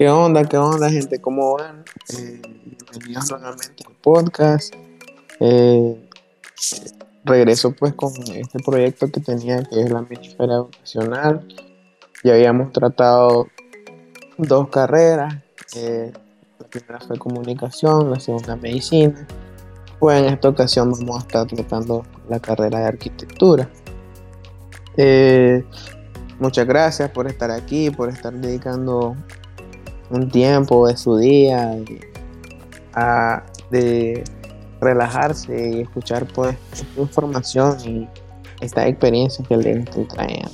¿Qué onda? ¿Qué onda, gente? ¿Cómo van? Eh, bienvenidos nuevamente al podcast. Eh, regreso pues con este proyecto que tenía que es la Hemisfera Educacional. Ya habíamos tratado dos carreras. Eh, la primera fue comunicación, la segunda medicina. Pues en esta ocasión vamos a estar tratando la carrera de arquitectura. muchas gracias por estar aquí, por estar dedicando un tiempo de su día a, de relajarse y escuchar pues información y esta experiencia que les estoy trayendo.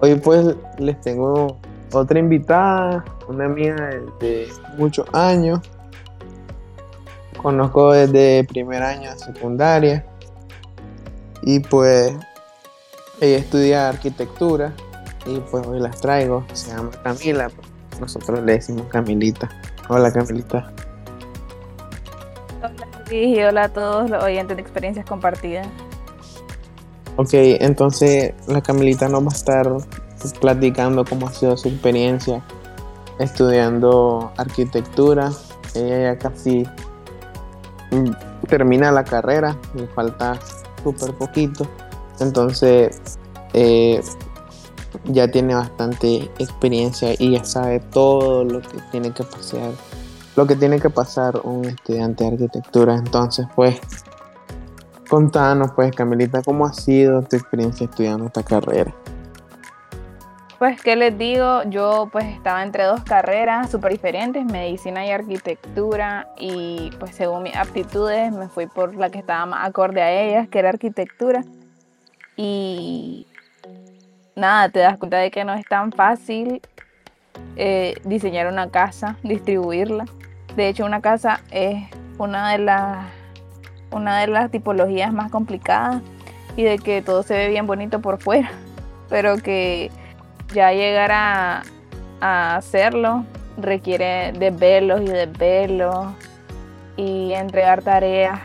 Hoy pues les tengo otra invitada, una amiga de muchos años. Conozco desde primer año de secundaria y pues ella estudia arquitectura y pues hoy las traigo, se llama Camila. Nosotros le decimos Camilita. Hola Camilita. Hola y hola a todos los oyentes de experiencias compartidas. Ok, entonces la Camilita nos va a estar platicando cómo ha sido su experiencia estudiando arquitectura. Ella ya casi mm, termina la carrera, le falta súper poquito. Entonces, eh, ya tiene bastante experiencia y ya sabe todo lo que tiene que pasar, lo que tiene que pasar un estudiante de arquitectura. Entonces, pues, contanos, pues, Camilita, ¿cómo ha sido tu experiencia estudiando esta carrera? Pues, ¿qué les digo? Yo pues estaba entre dos carreras súper diferentes, medicina y arquitectura, y pues según mis aptitudes me fui por la que estaba más acorde a ellas, que era arquitectura. Y nada, te das cuenta de que no es tan fácil eh, diseñar una casa, distribuirla. De hecho, una casa es una de las una de las tipologías más complicadas y de que todo se ve bien bonito por fuera, pero que ya llegar a, hacerlo requiere de verlos y de verlos y entregar tareas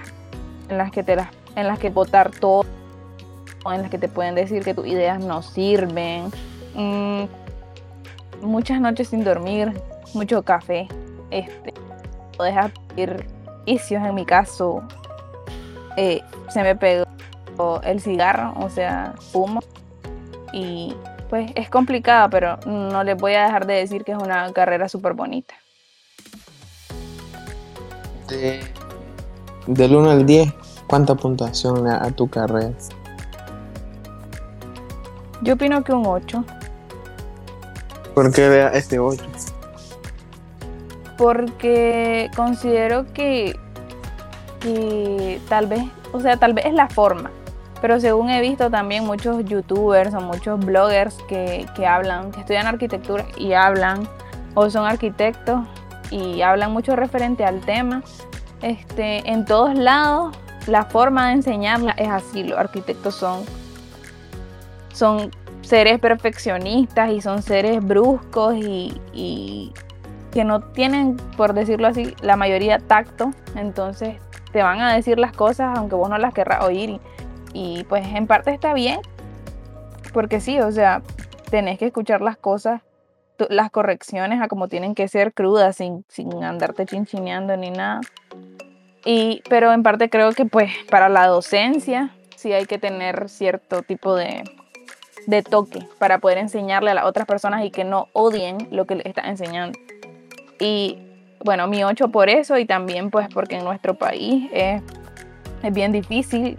en las que te las en las que botar todo en las que te pueden decir que tus ideas no sirven. Mm, muchas noches sin dormir, mucho café. Este, o dejas ir vicios en mi caso. Eh, se me pegó el cigarro, o sea, fumo. Y pues es complicado, pero no les voy a dejar de decir que es una carrera súper bonita. De, del 1 al 10, ¿cuánta puntuación a tu carrera? Yo opino que un 8. ¿Por qué vea este 8? Porque considero que, que tal vez, o sea, tal vez es la forma. Pero según he visto también muchos youtubers o muchos bloggers que, que hablan, que estudian arquitectura y hablan, o son arquitectos y hablan mucho referente al tema, este, en todos lados la forma de enseñarla es así, los arquitectos son son seres perfeccionistas y son seres bruscos y, que no tienen, por decirlo así, la mayoría tacto. Entonces te van a decir las cosas aunque vos no las querrás oír. Y, pues en parte está bien, porque sí, o sea, tenés que escuchar las cosas, las correcciones a como tienen que ser crudas, sin, sin andarte chinchineando ni nada. Y, pero en parte creo que pues para la docencia sí hay que tener cierto tipo de, de toque para poder enseñarle a las otras personas y que no odien lo que les está enseñando. Y bueno, mi 8 por eso y también pues porque en nuestro país es, es bien difícil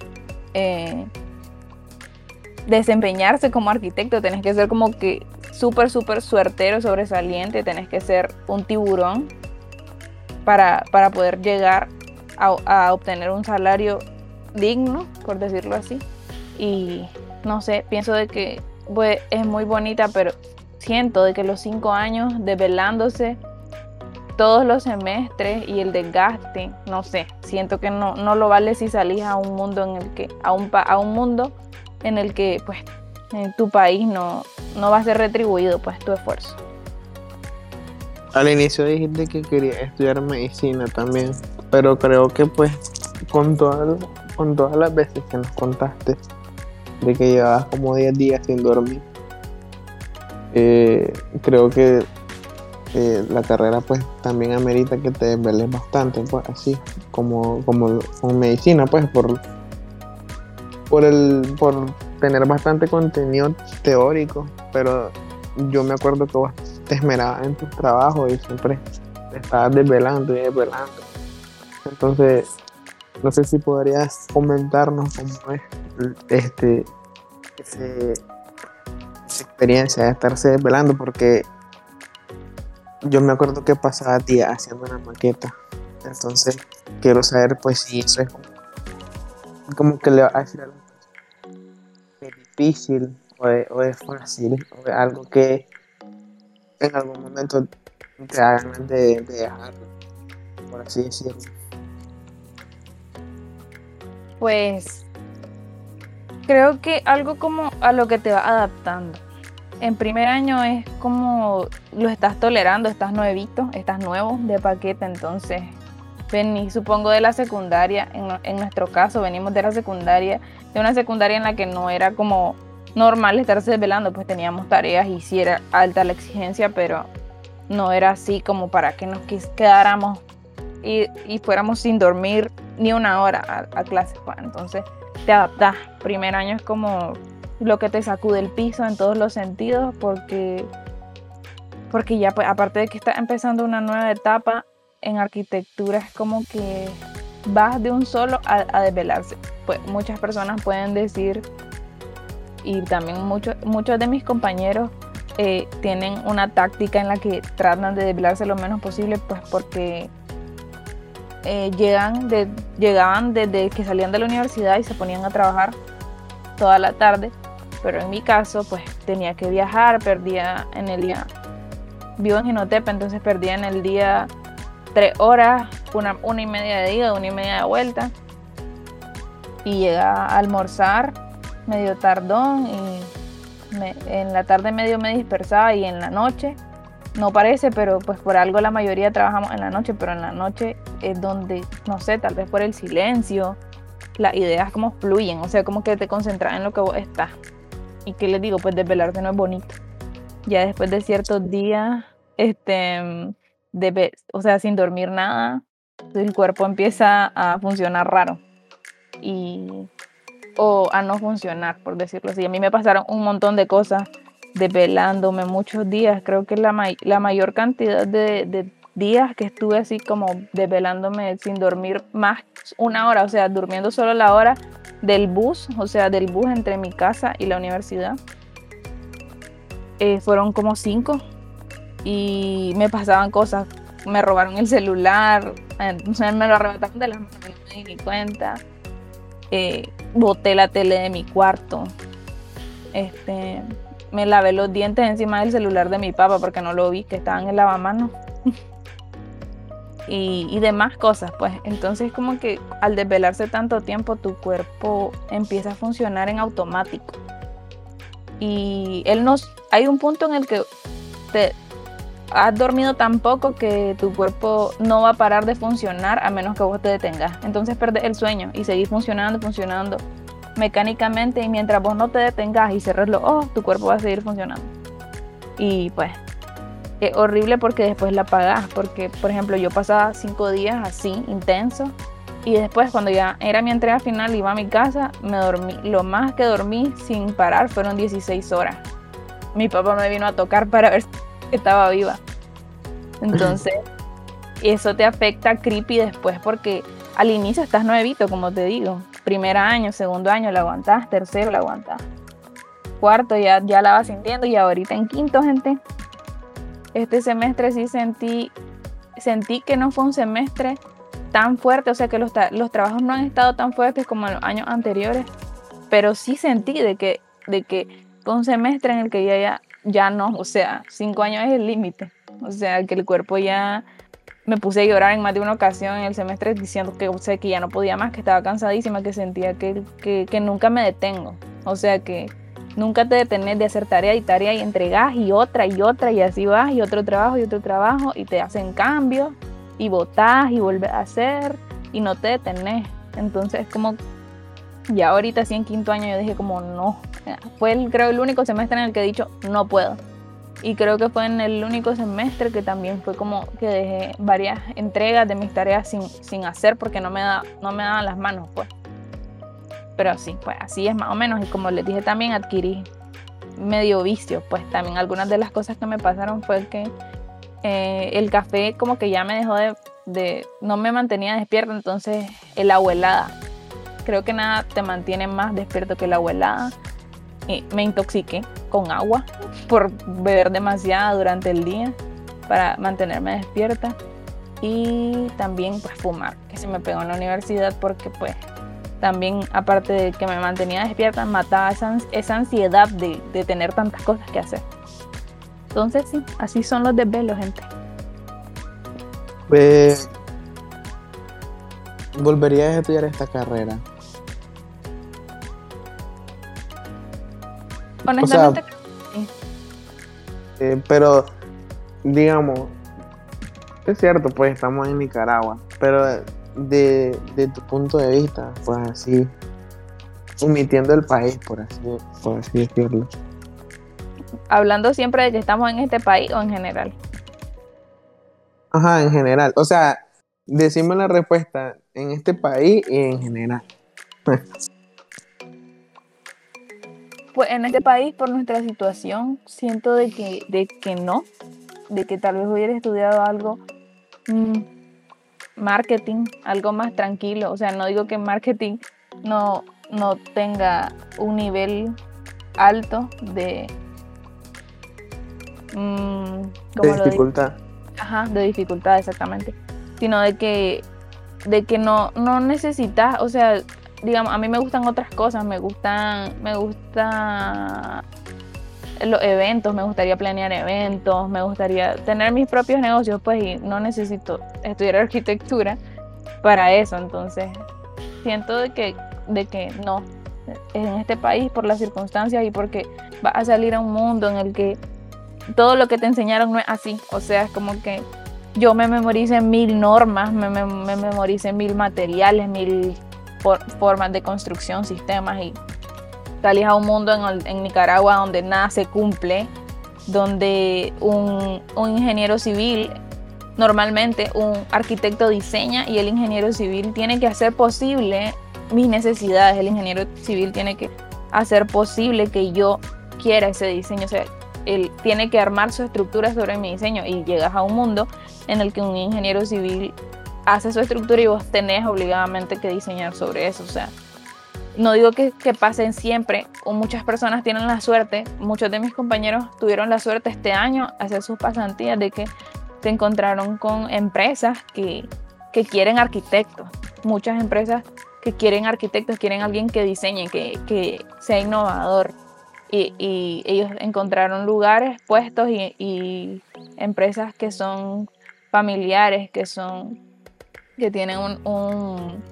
eh, desempeñarse como arquitecto, tenés que ser como que súper, súper suertero, sobresaliente, tenés que ser un tiburón para, para poder llegar a, a obtener un salario digno, por decirlo así. Y no sé, pienso de que pues, es muy bonita, pero siento de que los cinco años desvelándose todos los semestres y el desgaste, no sé, siento que no, no lo vale si salís a un mundo en el que, a un, a un mundo en el que pues en tu país no, no va a ser retribuido pues tu esfuerzo. Al inicio dijiste que quería estudiar medicina también, pero creo que pues con todas, con todas las veces que nos contaste, de que llevabas como 10 días sin dormir. Eh, creo que eh, la carrera pues también amerita que te desveles bastante, pues así, como, como con medicina, pues por, por, el, por tener bastante contenido teórico, pero yo me acuerdo que vos te esmerabas en tu trabajo y siempre estabas desvelando y desvelando. Entonces, no sé si podrías comentarnos cómo es este, experiencia de estarse desvelando, porque yo me acuerdo que pasaba día haciendo una maqueta. Entonces, quiero saber, pues, si eso es como, que le va a decir algo difícil o es, fácil o es algo que en algún momento te hagan de, de dejarlo, por así decirlo. Pues creo que algo como a lo que te va adaptando. En primer año es como lo estás tolerando, estás nuevito, estás nuevo de paquete, entonces vení, supongo de la secundaria, en, nuestro caso venimos de la secundaria, de una secundaria en la que no era como normal estarse desvelando, pues teníamos tareas y sí era alta la exigencia, pero no era así como para que nos quedáramos y, fuéramos sin dormir ni una hora a, clases. Pues. entonces te adaptas. Primer año es como lo que te sacude el piso en todos los sentidos porque, porque ya pues, aparte de que estás empezando una nueva etapa en arquitectura es como que vas de un solo a, desvelarse. Pues muchas personas pueden decir y también muchos muchos de mis compañeros eh, tienen una táctica en la que tratan de desvelarse lo menos posible, pues porque eh, llegan llegaban desde que salían de la universidad y se ponían a trabajar toda la tarde, pero en mi caso pues tenía que viajar, perdía en el día, vivo en Ginotepa, entonces perdía en el día tres horas, una, una y media de ida, una y media de vuelta, y llegaba a almorzar medio tardón y en la tarde medio me dispersaba y en la noche no parece, pero pues por algo la mayoría trabajamos en la noche, pero en la noche es donde, no sé, tal vez por el silencio, las ideas como fluyen, o sea, como que te concentras en lo que vos estás. ¿Y qué les digo? Pues desvelarte no es bonito. Ya después de ciertos días, este, de, o sea, sin dormir nada, el cuerpo empieza a funcionar raro. Y o a no funcionar, por decirlo así. A mí me pasaron un montón de cosas desvelándome muchos días. Creo que la, la mayor cantidad de, días que estuve así como desvelándome sin dormir más una hora, o sea, durmiendo solo la hora del bus, o sea, del bus entre mi casa y la universidad. Eh, fueron como cinco y me pasaban cosas. Me robaron el celular, entonces me lo arrebataron de las manos, no me di cuenta. Eh, boté la tele de mi cuarto. Este, me lavé los dientes encima del celular de mi papá porque no lo vi, que estaba en el lavamanos. y, y demás cosas, pues. Entonces como que al desvelarse tanto tiempo tu cuerpo empieza a funcionar en automático. Y él nos... Hay un punto en el que te has dormido tan poco que tu cuerpo no va a parar de funcionar a menos que vos te detengas. Entonces perdes el sueño y seguís funcionando, funcionando mecánicamente y mientras vos no te detengas y cerres los ojos, tu cuerpo va a seguir funcionando. Y pues es horrible porque después la apagás, porque por ejemplo yo pasaba cinco días así, intenso, y después cuando ya era mi entrega final, iba a mi casa, me dormí, lo más que dormí sin parar fueron 16 horas. Mi papá me vino a tocar para ver si estaba viva. Entonces, eso te afecta creepy después porque al inicio estás nuevito, como te digo. Primer año, segundo año la aguantás, tercero la aguantás. Cuarto ya, ya la vas sintiendo y ahorita en quinto, gente. Este semestre sí sentí, sentí que no fue un semestre tan fuerte, o sea que los, los trabajos no han estado tan fuertes como en los años anteriores, pero sí sentí de que, de que fue un semestre en el que ya, ya, ya no, o sea, cinco años es el límite, o sea que el cuerpo ya me puse a llorar en más de una ocasión en el semestre diciendo que, o sea, que ya no podía más, que estaba cansadísima, que sentía que, que, nunca me detengo. O sea, que nunca te detenés de hacer tarea y tarea y entregas y otra y otra y así vas y otro trabajo y otro trabajo y te hacen cambios y votás y vuelves a hacer y no te detenés. Entonces, como ya ahorita sí en quinto año yo dije como no. Fue el, creo el único semestre en el que he dicho no puedo. Y creo que fue en el único semestre que también fue como que dejé varias entregas de mis tareas sin, sin hacer porque no me, da, no me daban las manos, pues. Pero sí, pues así es más o menos. Y como les dije también, adquirí medio vicio, pues también algunas de las cosas que me pasaron fue que eh, el café como que ya me dejó de, de, no me mantenía despierta, entonces el abuelada, creo que nada te mantiene más despierto que la abuelada. Y me intoxiqué con agua por beber demasiada durante el día para mantenerme despierta y también pues fumar, que se me pegó en la universidad porque pues también aparte de que me mantenía despierta, mataba esa, esa ansiedad de, de, tener tantas cosas que hacer. Entonces sí, así son los desvelos, gente. Pues volverías a estudiar esta carrera. Honestamente, eh, pero, digamos, es cierto, pues estamos en Nicaragua, pero de, de tu punto de vista, pues así, omitiendo el país, por así, por así decirlo. Hablando siempre de que estamos en este país o en general. Ajá, en general. O sea, decime la respuesta en este país y en general. Pues en este país, por nuestra situación, siento de que, de que no, de que tal vez hubiera estudiado algo, mmm, marketing, algo más tranquilo. O sea, no digo que marketing no, no tenga un nivel alto de... Mmm, de dificultad. Ajá, de dificultad, exactamente. Sino de que, de que no, no necesitas, o sea, digamos, a mí me gustan otras cosas, me gustan, me gusta los eventos, me gustaría planear eventos, me gustaría tener mis propios negocios, pues, y no necesito estudiar arquitectura para eso. Entonces, siento de que, de que no, en este país, por las circunstancias y porque vas a salir a un mundo en el que todo lo que te enseñaron no es así. O sea, es como que yo me memorice mil normas, me, me, me memorice mil materiales, mil formas de construcción, sistemas y salís a un mundo en, Nicaragua donde nada se cumple, donde un, ingeniero civil, normalmente un arquitecto diseña y el ingeniero civil tiene que hacer posible mis necesidades, el ingeniero civil tiene que hacer posible que yo quiera ese diseño, o sea, él tiene que armar su estructura sobre mi diseño y llegas a un mundo en el que un ingeniero civil hace su estructura y vos tenés obligadamente que diseñar sobre eso. O sea, no digo que, que, pasen siempre, o muchas personas tienen la suerte, muchos de mis compañeros tuvieron la suerte este año hacer sus pasantías de que se encontraron con empresas que, que quieren arquitectos, muchas empresas que quieren arquitectos, quieren alguien que diseñe, que, que sea innovador. Y, y, ellos encontraron lugares, puestos y, y empresas que son familiares, que son que tienen un,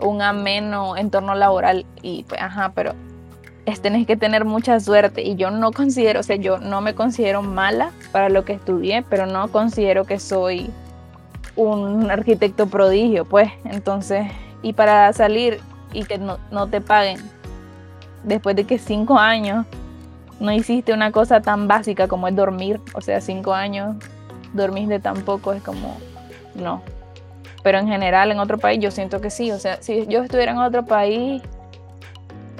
un, ameno entorno laboral y pues, ajá, pero es, tenés que tener mucha suerte. Y yo no considero, o sea, yo no me considero mala para lo que estudié, pero no considero que soy un arquitecto prodigio, pues, entonces, y para salir y que no, no te paguen después de que cinco años no hiciste una cosa tan básica como es dormir, o sea, cinco años dormir de tan poco es como, no, pero en general en otro país yo siento que sí. O sea, si yo estuviera en otro país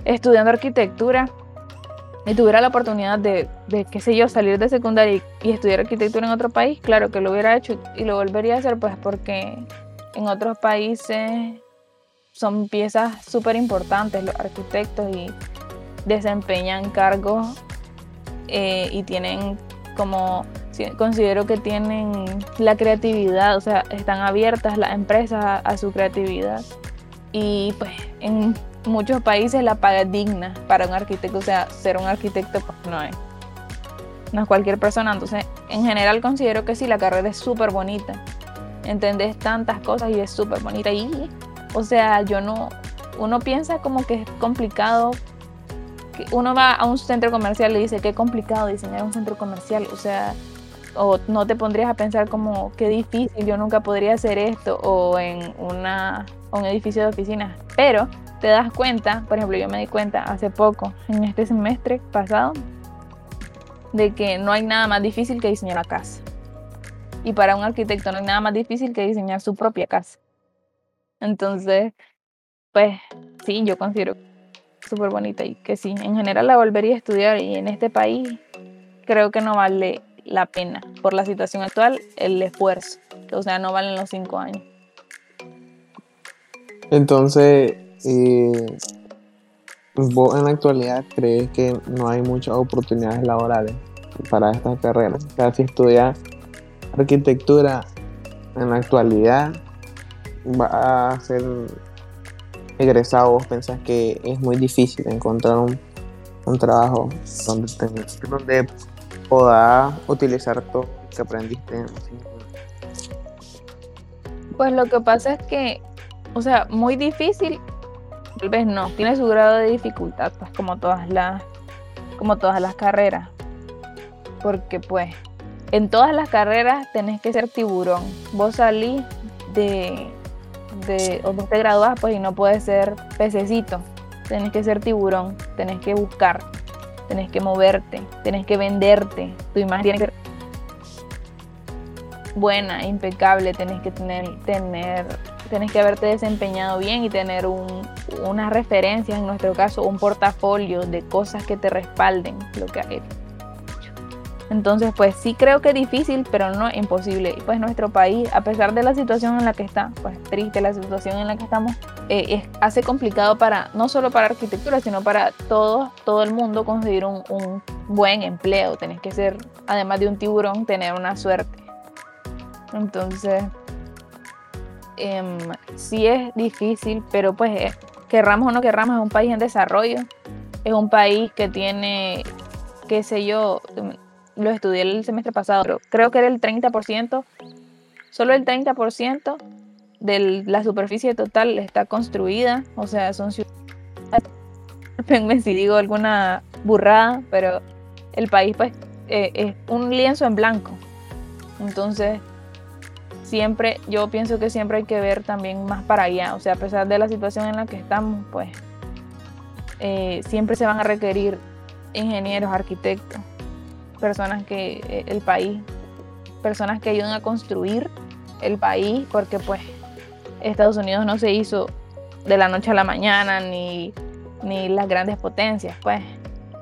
estudiando arquitectura y tuviera la oportunidad de, de qué sé yo, salir de secundaria y, estudiar arquitectura en otro país, claro que lo hubiera hecho y lo volvería a hacer pues porque en otros países son piezas súper importantes los arquitectos y desempeñan cargos eh, y tienen como considero que tienen la creatividad, o sea, están abiertas las empresas a, su creatividad. Y pues en muchos países la paga es digna para un arquitecto, o sea, ser un arquitecto pues no es, no es cualquier persona. Entonces, en general considero que sí, la carrera es súper bonita. Entendés tantas cosas y es súper bonita. Y, o sea, yo no, uno piensa como que es complicado. Uno va a un centro comercial y dice, qué complicado diseñar un centro comercial. O sea, o no te pondrías a pensar como qué difícil, yo nunca podría hacer esto o en una, un edificio de oficinas, pero te das cuenta, por ejemplo, yo me di cuenta hace poco, en este semestre pasado, de que no hay nada más difícil que diseñar la casa. Y para un arquitecto no hay nada más difícil que diseñar su propia casa. Entonces, pues sí, yo considero súper bonita y que sí, en general la volvería a estudiar y en este país creo que no vale la pena por la situación actual el esfuerzo. O sea, no valen los cinco años. Entonces, eh, ¿vos en la actualidad crees que no hay muchas oportunidades laborales para estas carreras? O sea, si estudias arquitectura en la actualidad, va a ser egresado, vos pensás que es muy difícil encontrar un, trabajo donde, donde puedas utilizar todo lo que aprendiste. Pues lo que pasa es que, o sea, muy difícil, tal vez no, tiene su grado de dificultad, pues como todas las, como todas las carreras. Porque pues, en todas las carreras tenés que ser tiburón. Vos salís de, de o vos te gradúas pues y no puedes ser pececito. Tenés que ser tiburón, tenés que buscar, tenés que moverte, tenés que venderte. Tu imagen tiene que ser buena, impecable, tenés que tener, tener, tenés que haberte desempeñado bien y tener un, unas referencias, en nuestro caso, un portafolio de cosas que te respalden lo que has hecho. Entonces, pues sí creo que es difícil, pero no imposible. Y pues nuestro país, a pesar de la situación en la que está, pues triste la situación en la que estamos, eh, es, hace complicado para, no solo para arquitectura, sino para todo, todo el mundo conseguir un, buen empleo. Tenés que ser, además de un tiburón, tener una suerte. Entonces, em, sí es difícil, pero pues eh, querramos o no querramos, es un país en desarrollo. Es un país que tiene, qué sé yo, lo estudié el semestre pasado, pero creo que era el 30%, solo el 30% de la superficie total está construida, o sea, son ciudades. si digo alguna burrada, pero el país pues eh, es un lienzo en blanco. Entonces, siempre, yo pienso que siempre hay que ver también más para allá, o sea, a pesar de la situación en la que estamos, pues eh, siempre se van a requerir ingenieros, arquitectos, personas que eh, el país, personas que ayudan a construir el país, porque pues Estados Unidos no se hizo de la noche a la mañana, ni, ni las grandes potencias, pues,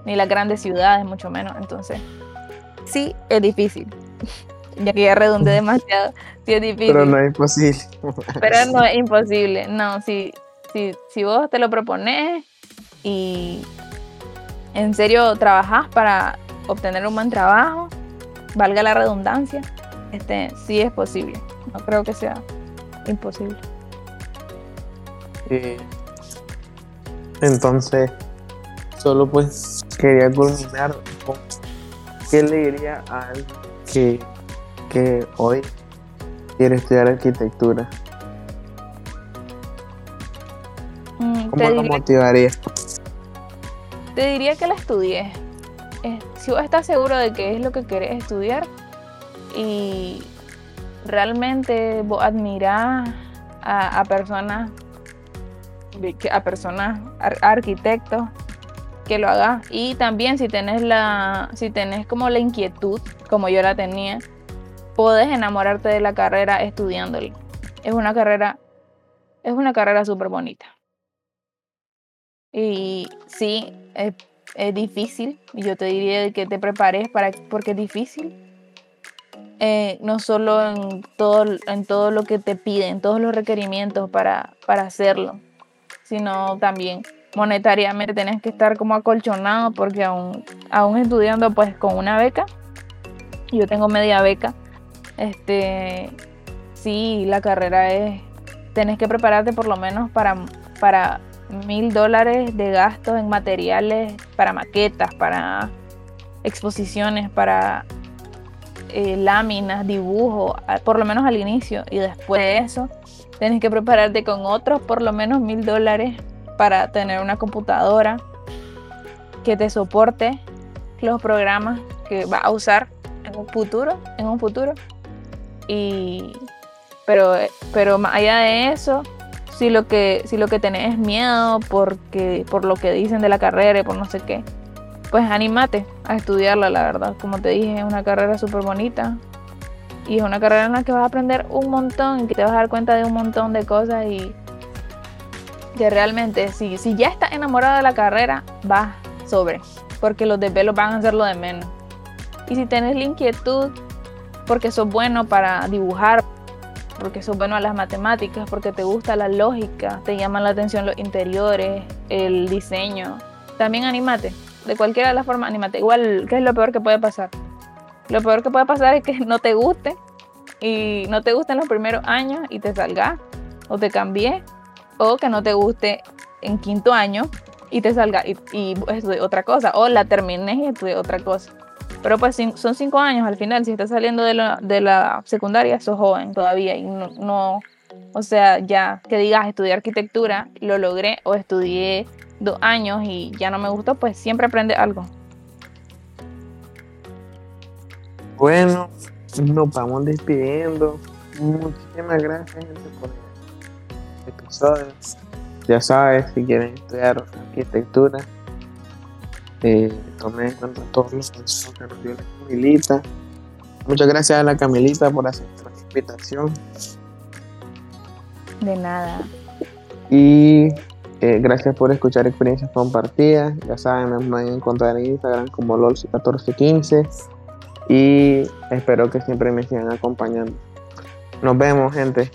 ni las grandes ciudades, mucho menos. Entonces, sí, es difícil. ya que ya redundé demasiado, sí es difícil. Pero no es imposible. Pero no es imposible, no, si, si, si vos te lo propones y en serio trabajás para obtener un buen trabajo, valga la redundancia, este, sí es posible. No creo que sea imposible. Eh, entonces, solo pues quería culminar con qué le diría a alguien que, que hoy quiere estudiar arquitectura. Mm, ¿Cómo lo motivaría? Te diría que la estudies si vos estás seguro de que es lo que querés estudiar y realmente vos admirás a, personas, a personas, arquitectos que lo hagas y también si tenés la, si tenés como la inquietud, como yo la tenía, podés enamorarte de la carrera estudiándola. Es una carrera, es una carrera súper bonita. Y sí, es difícil. Yo te diría que te prepares para, porque es difícil. Eh, no solo en todo, en todo lo que te piden, todos los requerimientos para, para hacerlo, sino también monetariamente tenés que estar como acolchonado porque aún, aún estudiando pues con una beca, yo tengo media beca, este, sí, la carrera es, tenés que prepararte por lo menos para, para mil dólares de gastos en materiales para maquetas, para exposiciones, para eh, láminas, dibujo, por lo menos al inicio. Y después de eso, tienes que prepararte con otros por lo menos mil dólares para tener una computadora que te soporte los programas que va a usar en un futuro, en un futuro. Y pero, pero más allá de eso, si lo que, si lo que tenés es miedo porque, por lo que dicen de la carrera y por no sé qué, pues anímate a estudiarla, la verdad. Como te dije, es una carrera súper bonita. Y es una carrera en la que vas a aprender un montón y que te vas a dar cuenta de un montón de cosas y que realmente si, si ya estás enamorado de la carrera, vas sobre, porque los desvelos van a ser lo de menos. Y si tienes la inquietud, porque sos bueno para dibujar, porque sos bueno a las matemáticas, porque te gusta la lógica, te llaman la atención los interiores, el diseño, también anímate. De cualquiera de las formas, anímate. Igual, ¿qué es lo peor que puede pasar? Lo peor que puede pasar es que no te guste y no te guste en los primeros años y te salga o te cambie o que no te guste en quinto año y te salga y, y otra cosa o la termines y estudie otra cosa. Pero pues son cinco años al final, si estás saliendo de la, de la secundaria, sos joven todavía y no, no, o sea, ya que digas estudiar arquitectura, lo logré o estudié dos años y ya no me gustó, pues siempre aprende algo. Bueno, nos vamos despidiendo. Muchísimas gracias por el episodio. Ya sabes, si quieren estudiar arquitectura, eh, tomen en cuenta todos los consejos que nos dio la Camilita. Muchas gracias a la Camilita por aceptar la invitación. De nada. Y eh, gracias por escuchar experiencias compartidas. Ya saben, me pueden encontrar en Instagram como LOLS1415. Y espero que siempre me sigan acompañando. Nos vemos, gente.